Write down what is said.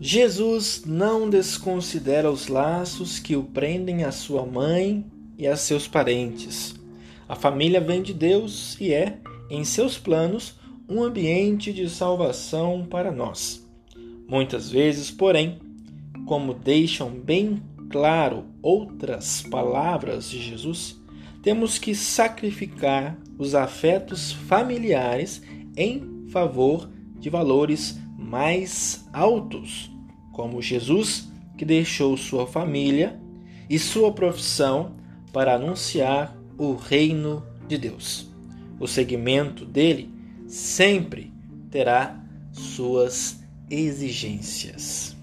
Jesus não desconsidera os laços que o prendem à sua mãe e a seus parentes. A família vem de Deus e é, em seus planos, um ambiente de salvação para nós. Muitas vezes, porém, como deixam bem claro outras palavras de Jesus, temos que sacrificar os afetos familiares em favor de valores mais altos, como Jesus, que deixou sua família e sua profissão para anunciar o reino de Deus. O segmento dele sempre terá suas exigências.